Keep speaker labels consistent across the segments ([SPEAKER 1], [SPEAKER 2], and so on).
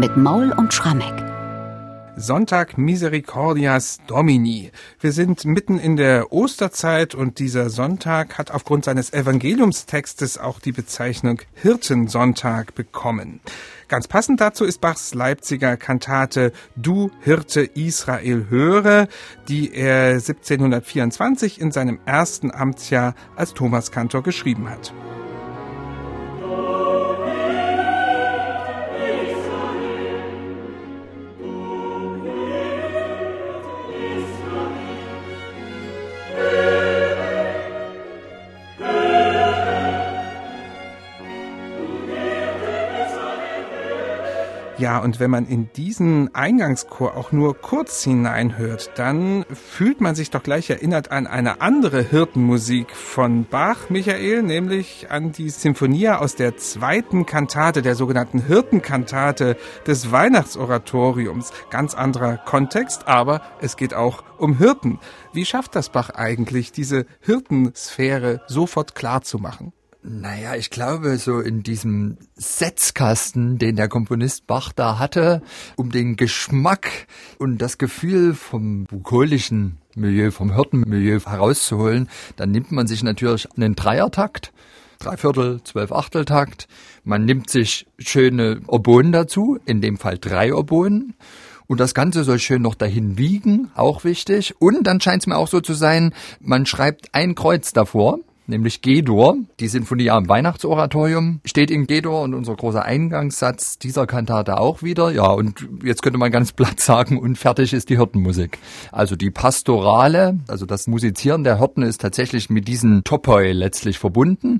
[SPEAKER 1] mit Maul und Schrammeck.
[SPEAKER 2] Sonntag Misericordias Domini. Wir sind mitten in der Osterzeit und dieser Sonntag hat aufgrund seines Evangeliumstextes auch die Bezeichnung Hirtensonntag bekommen. Ganz passend dazu ist Bachs Leipziger Kantate Du Hirte Israel höre, die er 1724 in seinem ersten Amtsjahr als Thomaskantor geschrieben hat. Ja, und wenn man in diesen Eingangschor auch nur kurz hineinhört, dann fühlt man sich doch gleich erinnert an eine andere Hirtenmusik von Bach, Michael, nämlich an die Sinfonia aus der zweiten Kantate, der sogenannten Hirtenkantate des Weihnachtsoratoriums. Ganz anderer Kontext, aber es geht auch um Hirten. Wie schafft das Bach eigentlich, diese Hirtensphäre sofort klar zu machen?
[SPEAKER 3] Naja, ich glaube, so in diesem Setzkasten, den der Komponist Bach da hatte, um den Geschmack und das Gefühl vom bukolischen Milieu, vom Hirtenmilieu herauszuholen, dann nimmt man sich natürlich einen Dreiertakt, Dreiviertel, zwölf Achteltakt. Man nimmt sich schöne Oboen dazu, in dem Fall drei Oboen. Und das Ganze soll schön noch dahin wiegen, auch wichtig. Und dann scheint es mir auch so zu sein, man schreibt ein Kreuz davor nämlich G-Dur. Die Sinfonie am Weihnachtsoratorium steht in G-Dur und unser großer Eingangssatz dieser Kantate auch wieder. Ja, und jetzt könnte man ganz platt sagen, und fertig ist die Hirtenmusik. Also die Pastorale, also das Musizieren der Hirten ist tatsächlich mit diesen Topoi letztlich verbunden.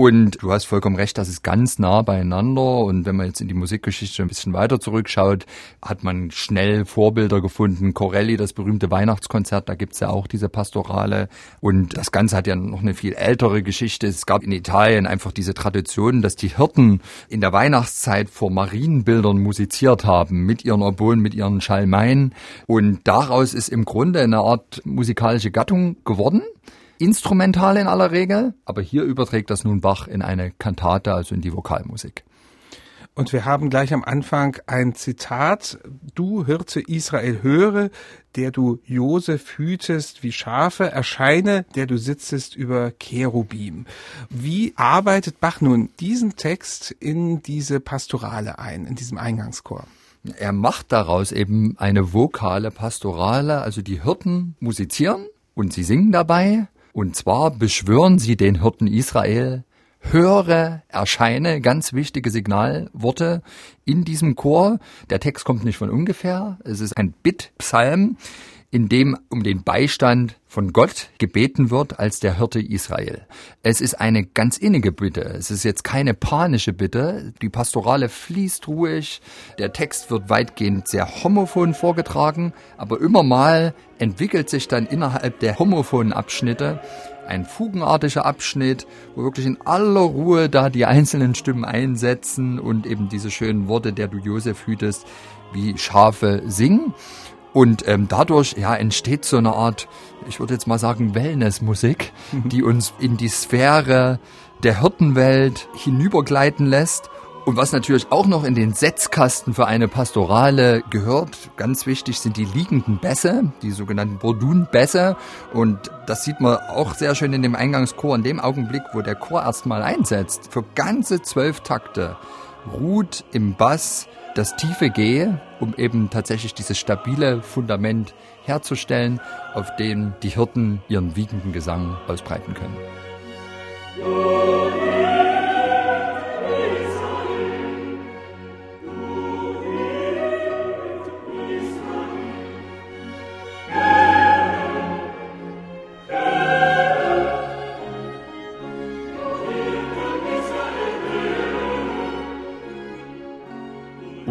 [SPEAKER 3] Und du hast vollkommen recht, das ist ganz nah beieinander. Und wenn man jetzt in die Musikgeschichte ein bisschen weiter zurückschaut, hat man schnell Vorbilder gefunden. Corelli, das berühmte Weihnachtskonzert, da gibt's ja auch diese Pastorale. Und das Ganze hat ja noch eine viel ältere Geschichte. Es gab in Italien einfach diese Tradition, dass die Hirten in der Weihnachtszeit vor Marienbildern musiziert haben, mit ihren Oboen, mit ihren Schalmeien. Und daraus ist im Grunde eine Art musikalische Gattung geworden instrumental in aller Regel, aber hier überträgt das nun Bach in eine Kantate, also in die Vokalmusik.
[SPEAKER 2] Und wir haben gleich am Anfang ein Zitat. Du Hirte Israel höre, der du Josef hütest wie Schafe, erscheine, der du sitzest über Cherubim. Wie arbeitet Bach nun diesen Text in diese Pastorale ein, in diesem Eingangschor?
[SPEAKER 3] Er macht daraus eben eine vokale Pastorale, also die Hirten musizieren und sie singen dabei und zwar beschwören sie den Hirten Israel, höre, erscheine, ganz wichtige Signalworte in diesem Chor. Der Text kommt nicht von ungefähr. Es ist ein Bittpsalm, in dem um den Beistand von Gott gebeten wird als der Hirte Israel. Es ist eine ganz innige Bitte. Es ist jetzt keine panische Bitte. Die Pastorale fließt ruhig. Der Text wird weitgehend sehr homophon vorgetragen, aber immer mal entwickelt sich dann innerhalb der homophonen Abschnitte ein fugenartiger Abschnitt, wo wirklich in aller Ruhe da die einzelnen Stimmen einsetzen und eben diese schönen Worte, der du Josef hütest, wie Schafe singen. Und ähm, dadurch ja, entsteht so eine Art, ich würde jetzt mal sagen, Wellnessmusik, die uns in die Sphäre der Hirtenwelt hinübergleiten lässt. Und was natürlich auch noch in den Setzkasten für eine Pastorale gehört, ganz wichtig sind die liegenden Bässe, die sogenannten Bordun-Bässe. Und das sieht man auch sehr schön in dem Eingangschor, in dem Augenblick, wo der Chor erstmal einsetzt. Für ganze zwölf Takte ruht im Bass das tiefe G, um eben tatsächlich dieses stabile Fundament herzustellen, auf dem die Hirten ihren wiegenden Gesang ausbreiten können.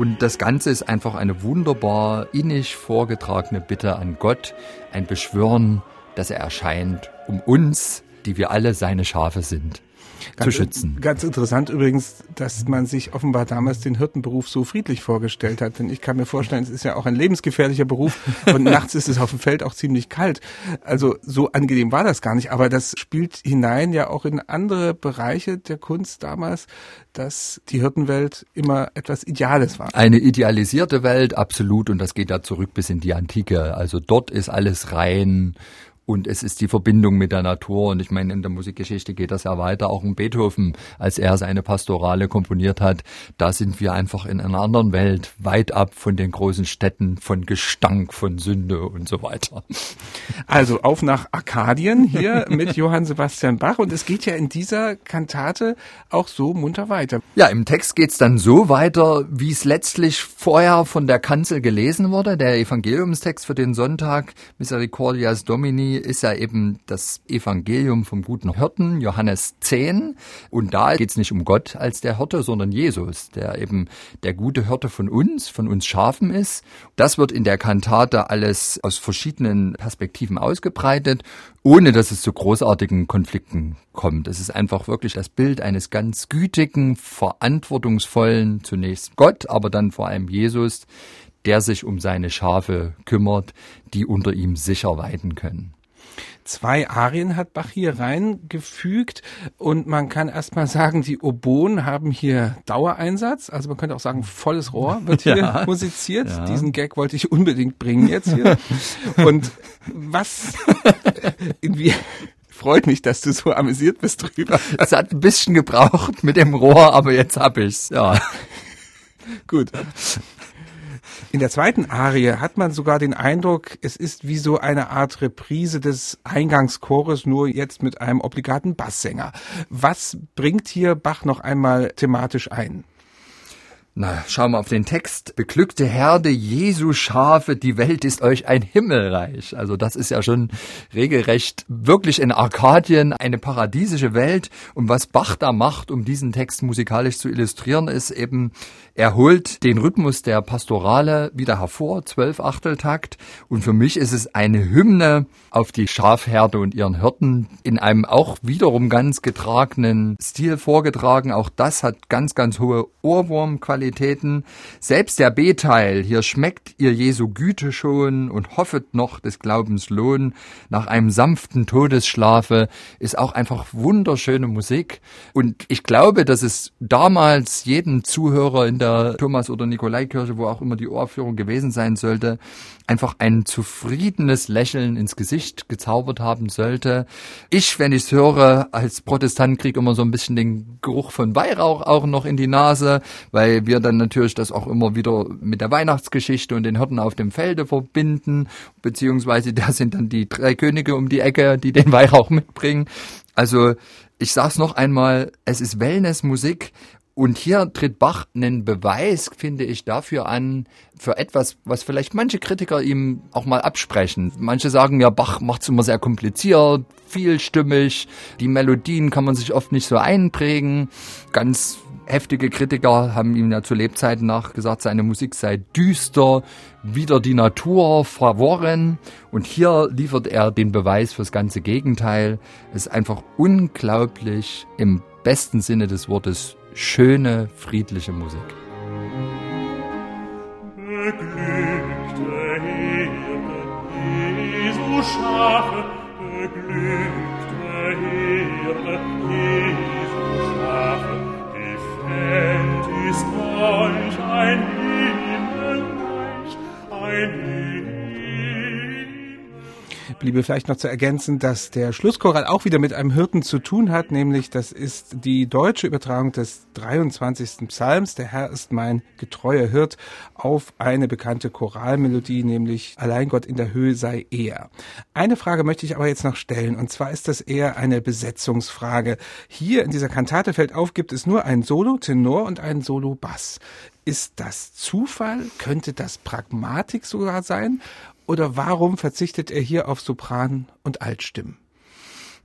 [SPEAKER 3] Und das Ganze ist einfach eine wunderbar innig vorgetragene Bitte an Gott, ein Beschwören, dass er erscheint, um uns, die wir alle seine Schafe sind. Zu schützen.
[SPEAKER 2] Ganz interessant übrigens, dass man sich offenbar damals den Hirtenberuf so friedlich vorgestellt hat. Denn ich kann mir vorstellen, es ist ja auch ein lebensgefährlicher Beruf und nachts ist es auf dem Feld auch ziemlich kalt. Also so angenehm war das gar nicht. Aber das spielt hinein ja auch in andere Bereiche der Kunst damals, dass die Hirtenwelt immer etwas Ideales war.
[SPEAKER 3] Eine idealisierte Welt, absolut. Und das geht da zurück bis in die Antike. Also dort ist alles rein und es ist die Verbindung mit der Natur. Und ich meine, in der Musikgeschichte geht das ja weiter. Auch in Beethoven, als er seine Pastorale komponiert hat, da sind wir einfach in einer anderen Welt, weit ab von den großen Städten, von Gestank, von Sünde und so weiter.
[SPEAKER 2] Also auf nach Arkadien hier mit Johann Sebastian Bach. Und es geht ja in dieser Kantate auch so munter weiter.
[SPEAKER 3] Ja, im Text geht's dann so weiter, wie es letztlich vorher von der Kanzel gelesen wurde. Der Evangeliumstext für den Sonntag, Misericordias Domini, ist ja eben das Evangelium vom guten Hirten, Johannes 10. Und da geht es nicht um Gott als der Hirte, sondern Jesus, der eben der gute Hirte von uns, von uns Schafen ist. Das wird in der Kantate alles aus verschiedenen Perspektiven ausgebreitet, ohne dass es zu großartigen Konflikten kommt. Es ist einfach wirklich das Bild eines ganz gütigen, verantwortungsvollen, zunächst Gott, aber dann vor allem Jesus, der sich um seine Schafe kümmert, die unter ihm sicher weiden können.
[SPEAKER 2] Zwei Arien hat Bach hier reingefügt und man kann erstmal sagen, die Oboen haben hier Dauereinsatz. Also man könnte auch sagen, volles Rohr wird hier ja, musiziert. Ja. Diesen Gag wollte ich unbedingt bringen jetzt hier. Und was irgendwie freut mich, dass du so amüsiert bist drüber.
[SPEAKER 3] Es hat ein bisschen gebraucht mit dem Rohr, aber jetzt hab ich's, ja.
[SPEAKER 2] Gut. In der zweiten Arie hat man sogar den Eindruck, es ist wie so eine Art Reprise des Eingangschores, nur jetzt mit einem obligaten Basssänger. Was bringt hier Bach noch einmal thematisch ein?
[SPEAKER 3] Na, schauen wir auf den Text. Beglückte Herde, Jesu Schafe, die Welt ist euch ein Himmelreich. Also das ist ja schon regelrecht wirklich in Arkadien eine paradiesische Welt. Und was Bach da macht, um diesen Text musikalisch zu illustrieren, ist eben, er holt den Rhythmus der Pastorale wieder hervor, zwölf Achteltakt. Und für mich ist es eine Hymne auf die Schafherde und ihren Hirten in einem auch wiederum ganz getragenen Stil vorgetragen. Auch das hat ganz, ganz hohe Ohrwurmqualität. Qualitäten. Selbst der B-Teil, hier schmeckt ihr Jesu Güte schon und hoffet noch des Glaubens Lohn. Nach einem sanften Todesschlafe ist auch einfach wunderschöne Musik. Und ich glaube, dass es damals jeden Zuhörer in der Thomas- oder Nikolaikirche, wo auch immer die Ohrführung gewesen sein sollte, einfach ein zufriedenes Lächeln ins Gesicht gezaubert haben sollte. Ich, wenn ich es höre, als Protestant kriege immer so ein bisschen den Geruch von Weihrauch auch noch in die Nase, weil wir dann natürlich das auch immer wieder mit der Weihnachtsgeschichte und den Hirten auf dem Felde verbinden, beziehungsweise da sind dann die drei Könige um die Ecke, die den Weihrauch mitbringen. Also ich sag's noch einmal, es ist Wellnessmusik und hier tritt Bach einen Beweis, finde ich, dafür an, für etwas, was vielleicht manche Kritiker ihm auch mal absprechen. Manche sagen ja, Bach macht es immer sehr kompliziert, vielstimmig, die Melodien kann man sich oft nicht so einprägen. Ganz heftige Kritiker haben ihm ja zu Lebzeiten nachgesagt, seine Musik sei düster, wieder die Natur, verworren. Und hier liefert er den Beweis fürs ganze Gegenteil. Es ist einfach unglaublich im besten Sinne des Wortes schöne, friedliche Musik. Beglückte Herde, Jesu Schafe, beglückte Herde, Jesu Schafe, gefällt ist euch ein Himmelreich, ein Himmelreich
[SPEAKER 2] bliebe vielleicht noch zu ergänzen, dass der Schlusschoral auch wieder mit einem Hirten zu tun hat, nämlich das ist die deutsche Übertragung des 23. Psalms, der Herr ist mein getreuer Hirt, auf eine bekannte Choralmelodie, nämlich Allein Gott in der Höhe sei er. Eine Frage möchte ich aber jetzt noch stellen, und zwar ist das eher eine Besetzungsfrage. Hier in dieser Kantate fällt auf, gibt es nur ein Solo, Tenor und ein Solo, Bass. Ist das Zufall? Könnte das Pragmatik sogar sein? Oder warum verzichtet er hier auf Sopran und Altstimmen?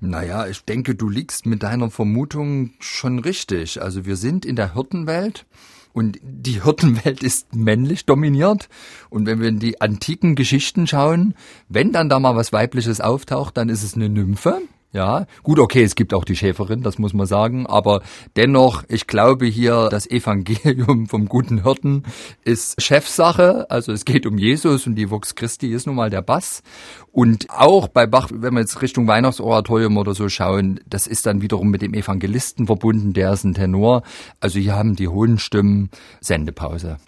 [SPEAKER 3] Naja, ich denke, du liegst mit deiner Vermutung schon richtig. Also wir sind in der Hirtenwelt und die Hirtenwelt ist männlich dominiert. Und wenn wir in die antiken Geschichten schauen, wenn dann da mal was Weibliches auftaucht, dann ist es eine Nymphe. Ja, gut, okay, es gibt auch die Schäferin, das muss man sagen, aber dennoch, ich glaube hier, das Evangelium vom guten Hirten ist Chefsache, also es geht um Jesus und die Vox Christi ist nun mal der Bass. Und auch bei Bach, wenn wir jetzt Richtung Weihnachtsoratorium oder so schauen, das ist dann wiederum mit dem Evangelisten verbunden, der ist ein Tenor. Also hier haben die hohen Stimmen Sendepause.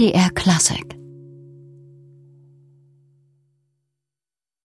[SPEAKER 1] MDR Classic